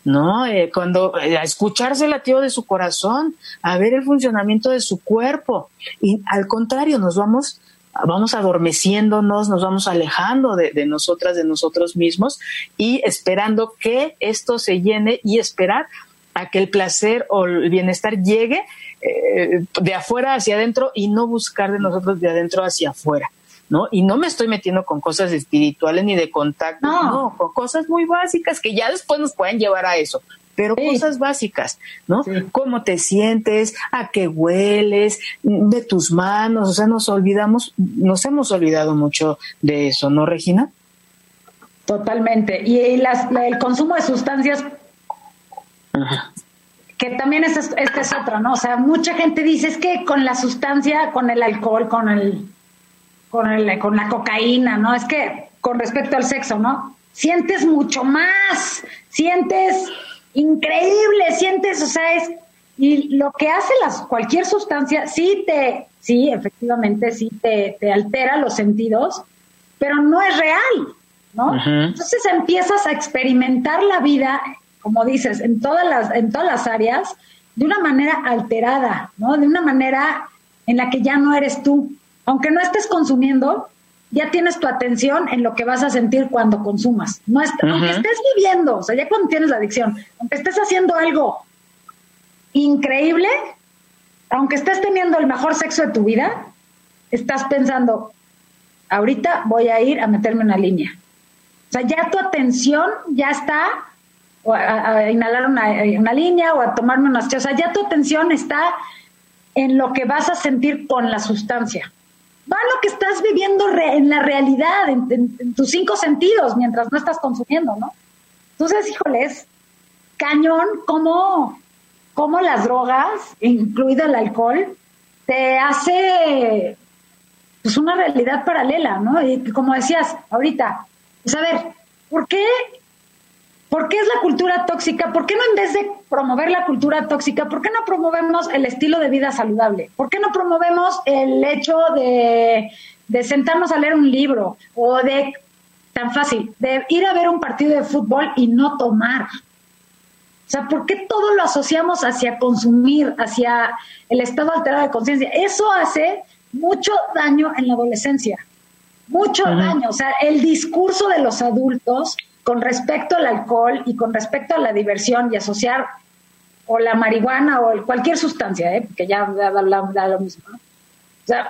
¿no? Eh, cuando eh, a escucharse el latido de su corazón, a ver el funcionamiento de su cuerpo. Y al contrario, nos vamos, vamos adormeciéndonos, nos vamos alejando de, nosotras, de nosotros mismos y esperando que esto se llene y esperar a que el placer o el bienestar llegue eh, de afuera hacia adentro y no buscar de nosotros de adentro hacia afuera. ¿No? Y no me estoy metiendo con cosas espirituales ni de contacto, no, con cosas muy básicas que ya después nos pueden llevar a eso, pero cosas básicas, ¿no? Cómo te sientes, a qué hueles, de tus manos, o sea, nos olvidamos, nos hemos olvidado mucho de eso, ¿no, Regina? Totalmente. Y las, el consumo de sustancias, que también es, este es otro, ¿no? O sea, mucha gente dice, es que con la sustancia, con el alcohol, con el con, el, con la cocaína, ¿no? Es que con respecto al sexo, ¿no? Sientes mucho más, sientes increíble, sientes, o sea, es y lo que hace las cualquier sustancia sí te sí, efectivamente sí te, te altera los sentidos, pero no es real, ¿no? Entonces empiezas a experimentar la vida, como dices, en todas las en todas las áreas de una manera alterada, ¿no? De una manera en la que ya no eres tú. Aunque no estés consumiendo, ya tienes tu atención en lo que vas a sentir cuando consumas. No Aunque estés viviendo, o sea, ya cuando tienes la adicción, aunque estés haciendo algo increíble, aunque estés teniendo el mejor sexo de tu vida, estás pensando, ahorita voy a ir a meterme una línea. O sea, ya tu atención ya está o a, inhalar una, línea o a tomarme unas... O sea, ya tu atención está en lo que vas a sentir con la sustancia. Va lo que estás viviendo en la realidad, en, tus cinco sentidos, mientras no estás consumiendo, ¿no? Entonces, híjoles, cañón, como, como las drogas, incluido el alcohol, te hace pues una realidad paralela, ¿no? Y como decías ahorita, pues a ver, ¿por qué ¿Por qué es la cultura tóxica? ¿Por qué no en vez de promover la cultura tóxica, por qué no promovemos el estilo de vida saludable? ¿Por qué no promovemos el hecho de, sentarnos a leer un libro o de, tan fácil, de ir a ver un partido de fútbol y no tomar? O sea, ¿por qué todo lo asociamos hacia consumir, hacia el estado alterado de conciencia? Eso hace mucho daño en la adolescencia, mucho daño. O sea, el discurso de los adultos con respecto al alcohol y con respecto a la diversión y asociar o la marihuana o cualquier sustancia, ¿eh? que ya da, lo mismo. O sea,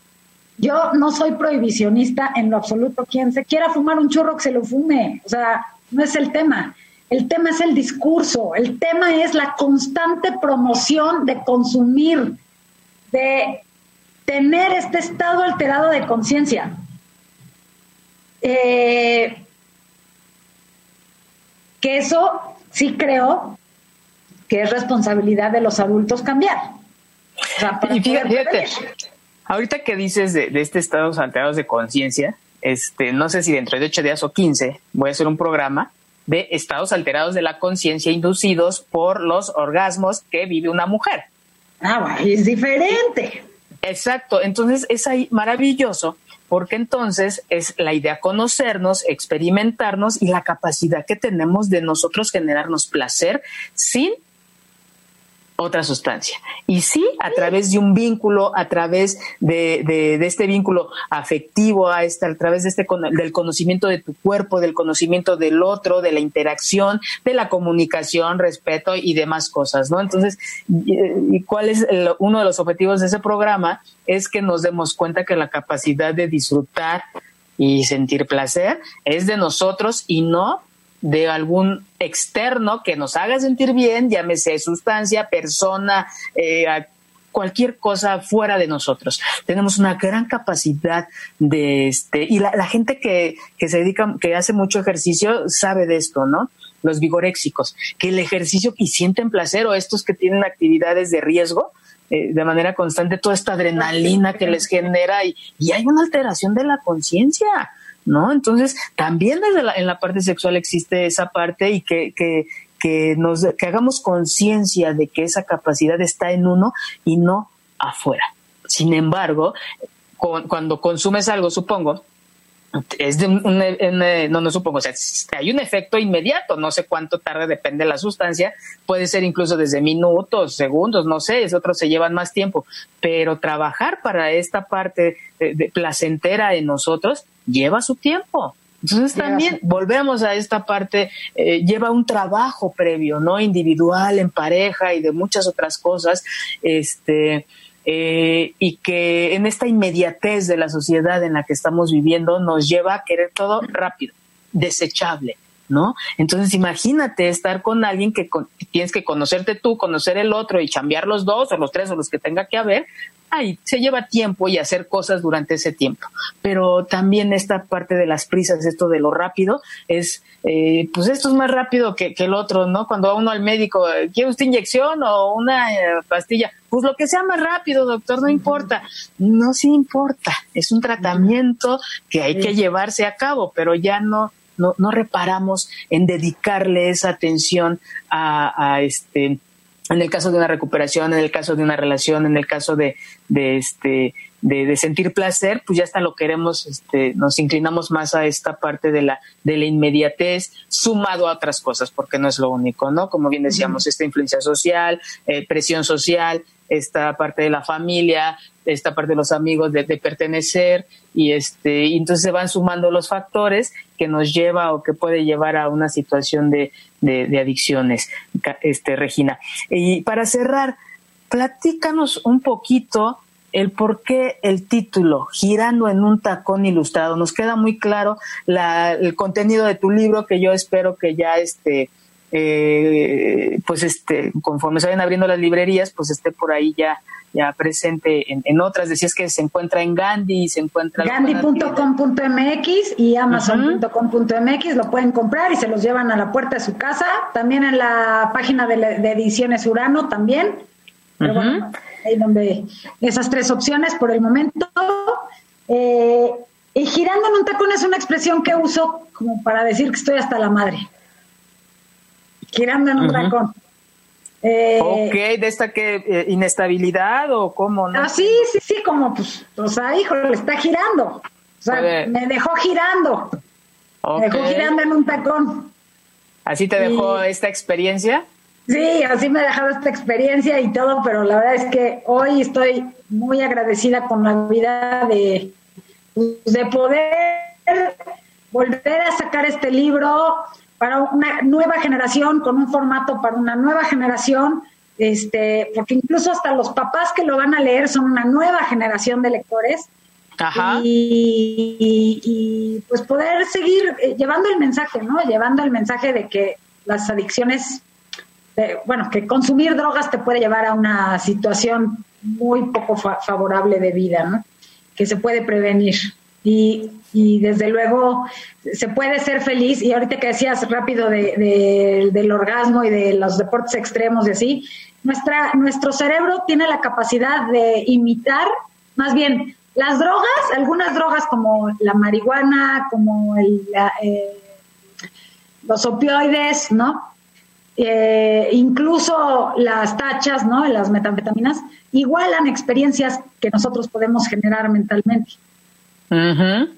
yo no soy prohibicionista en lo absoluto. Quien se quiera fumar un churro, que se lo fume. O sea, no es el tema. El tema es el discurso. El tema es la constante promoción de consumir, de tener este estado alterado de conciencia. Eh, que eso sí creo que es responsabilidad de los adultos cambiar. y fíjate, ahorita que dices de, este estado alterados de conciencia, este, no sé si dentro de ocho días o quince voy a hacer un programa de estados alterados de la conciencia inducidos por los orgasmos que vive una mujer. Ah, es diferente. Exacto, entonces es ahí maravilloso porque entonces es la idea conocernos, experimentarnos y la capacidad que tenemos de nosotros generarnos placer sin otra sustancia. Y sí, a través de un vínculo, a través de, este vínculo afectivo, a, este, a través de este, del conocimiento de tu cuerpo, del conocimiento del otro, de la interacción, de la comunicación, respeto y demás cosas, ¿no? Entonces, ¿y cuál es uno de los objetivos de ese programa? Es que nos demos cuenta que la capacidad de disfrutar y sentir placer es de nosotros y no de algún externo que nos haga sentir bien, llámese sustancia, persona, eh, cualquier cosa fuera de nosotros. Tenemos una gran capacidad de este, y la, gente que, que, se dedica, que hace mucho ejercicio sabe de esto, ¿no? Los vigoréxicos, que el ejercicio y sienten placer o estos que tienen actividades de riesgo, eh, de manera constante, toda esta adrenalina que les genera y, y hay una alteración de la conciencia. ¿No? Entonces, también desde en la parte sexual existe esa parte y que, que, que, nos, que hagamos conciencia de que esa capacidad está en uno y no afuera. Sin embargo, cuando consumes algo, supongo, es de un, no, no supongo, o sea, hay un efecto inmediato, no sé cuánto tarde, depende de la sustancia, puede ser incluso desde minutos, segundos, no sé, es otros se llevan más tiempo, pero trabajar para esta parte de, placentera en nosotros lleva su tiempo. Entonces también volvemos a esta parte, eh, lleva un trabajo previo, ¿no? Individual, en pareja y de muchas otras cosas, este, eh, y que en esta inmediatez de la sociedad en la que estamos viviendo nos lleva a querer todo rápido, desechable. ¿No? Entonces imagínate estar con alguien que, tienes que conocerte tú, conocer el otro y cambiar los dos o los tres o los que tenga que haber, ahí se lleva tiempo y hacer cosas durante ese tiempo. Pero también esta parte de las prisas, esto de lo rápido, es, eh, pues esto es más rápido que, el otro, ¿no? Cuando va uno al médico, ¿quiere usted inyección o una eh, pastilla? Pues lo que sea más rápido, doctor, no importa. No, sí importa. Es un tratamiento que hay que llevarse a cabo, pero ya no no, no reparamos en dedicarle esa atención a, a este en el caso de una recuperación, en el caso de una relación, en el caso de, de este de, sentir placer, pues ya hasta lo queremos, este, nos inclinamos más a esta parte de la, de la inmediatez, sumado a otras cosas, porque no es lo único, ¿no? Como bien decíamos, esta influencia social, eh, presión social, esta parte de la familia, esta parte de los amigos de, pertenecer y este y entonces se van sumando los factores que nos lleva o que puede llevar a una situación de, de, adicciones este Regina y para cerrar platícanos un poquito el por qué el título, Girando en un tacón ilustrado. Nos queda muy claro el contenido de tu libro que yo espero que ya este, eh, pues este, conforme se vayan abriendo las librerías, pues esté por ahí ya ya presente en, otras. Decías que se encuentra en Gandhi, se encuentra... Gandhi.com.mx y Amazon.com.mx lo pueden comprar y se los llevan a la puerta de su casa. También en la página de, Ediciones Urano también. Pero bueno, ahí donde esas tres opciones por el momento. Eh, y girando en un tacón es una expresión que uso como para decir que estoy hasta la madre. Girando en un tacón. Eh, ok, de esta que eh, inestabilidad o cómo, ¿no? Ah, sí, sí, sí, como pues, o sea, hijo, le está girando. O sea, me dejó girando. Me dejó girando en un tacón. ¿Así te dejó esta experiencia? Sí, así me ha dejado esta experiencia y todo, pero la verdad es que hoy estoy muy agradecida con la vida de, de poder volver a sacar este libro para una nueva generación, con un formato para una nueva generación, este, porque incluso hasta los papás que lo van a leer son una nueva generación de lectores. Ajá. Y, y, pues poder seguir eh, llevando el mensaje, ¿no? Llevando el mensaje de que las adicciones bueno, que consumir drogas te puede llevar a una situación muy poco favorable de vida, ¿no? Que se puede prevenir. Y, desde luego se puede ser feliz. Y ahorita que decías rápido de, del orgasmo y de los deportes extremos y así, nuestra, nuestro cerebro tiene la capacidad de imitar, más bien, las drogas, algunas drogas como la marihuana, como el, eh, los opioides, ¿no? eh, incluso las tachas, ¿no? Las metanfetaminas, igualan experiencias que nosotros podemos generar mentalmente. Pero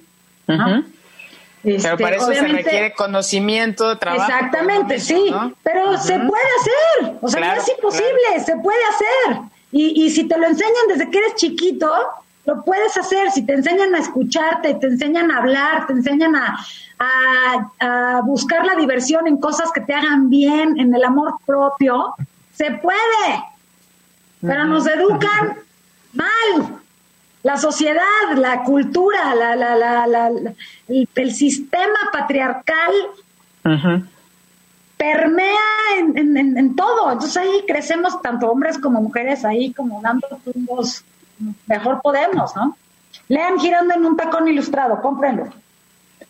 este, para eso se requiere conocimiento, trabajo. Exactamente, sí, pero se puede hacer, o sea, no es imposible, se puede hacer. Y, y si te lo enseñan desde que eres chiquito, lo puedes hacer. Si te enseñan a escucharte, te enseñan a hablar, te enseñan a, a, buscar la diversión en cosas que te hagan bien, en el amor propio, se puede, pero nos educan mal. La sociedad, la cultura, la, la, la, el, sistema patriarcal permea en, en, todo. Entonces ahí crecemos tanto hombres como mujeres ahí como dando tumbos. Mejor podemos, ¿no? Lean girando en un tacón ilustrado, cómprenlo.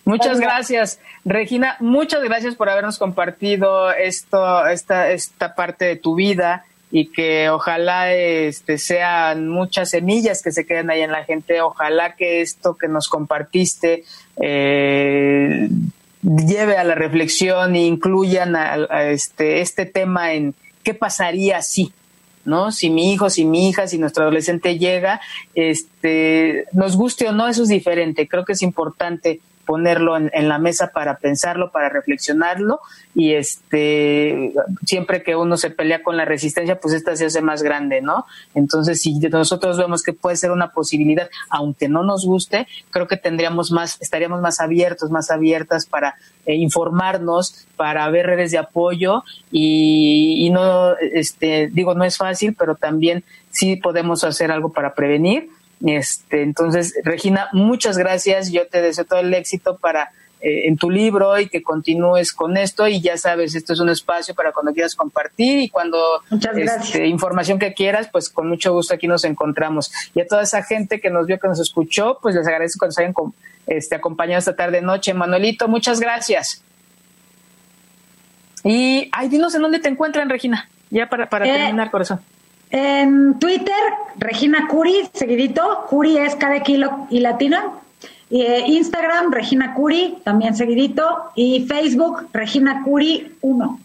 Muchas gracias, Regina. Muchas gracias por habernos compartido esto, esta, esta parte de tu vida y que ojalá este, sean muchas semillas que se queden ahí en la gente. Ojalá que esto que nos compartiste eh, lleve a la reflexión e incluyan a, este, este tema en qué pasaría si. ¿no? Si mi hijo, si mi hija, si nuestro adolescente llega, este, nos guste o no, eso es diferente. Creo que es importante ponerlo en, la mesa para pensarlo, para reflexionarlo y este siempre que uno se pelea con la resistencia, pues esta se hace más grande, ¿no? Entonces, si nosotros vemos que puede ser una posibilidad, aunque no nos guste, creo que tendríamos más, estaríamos más abiertos, más abiertas para eh, informarnos, para ver redes de apoyo y, y no, este, digo, no es fácil, pero también sí podemos hacer algo para prevenir este, entonces, Regina, muchas gracias. Yo te deseo todo el éxito para eh, en tu libro y que continúes con esto. Y ya sabes, esto es un espacio para cuando quieras compartir y cuando este, información que quieras, pues con mucho gusto aquí nos encontramos. Y a toda esa gente que nos vio, que nos escuchó, pues les agradezco que nos hayan este, acompañado esta tarde noche. Manuelito, muchas gracias. Y, ay, dinos en dónde te encuentran, Regina, ya para, para eh, terminar, corazón. En Twitter, Regina Curi, seguidito. Curi es cada kilo y latina. eh, Instagram, Regina Curi, también seguidito, y Facebook, Regina Curi 1.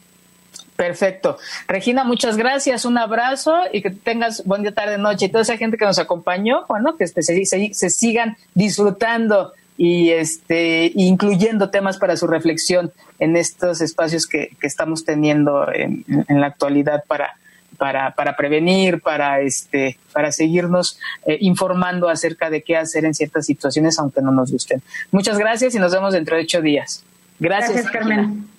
Perfecto. Regina, muchas gracias, un abrazo y que tengas buen día, tarde, noche. Y toda esa gente que nos acompañó, bueno, que este, se, sigan disfrutando y este, incluyendo temas para su reflexión en estos espacios que, estamos teniendo en, la actualidad para, para, para, prevenir, para, este, para seguirnos eh, informando acerca de qué hacer en ciertas situaciones, aunque no nos gusten. Muchas gracias y nos vemos dentro de ocho días. Gracias, gracias Carmen.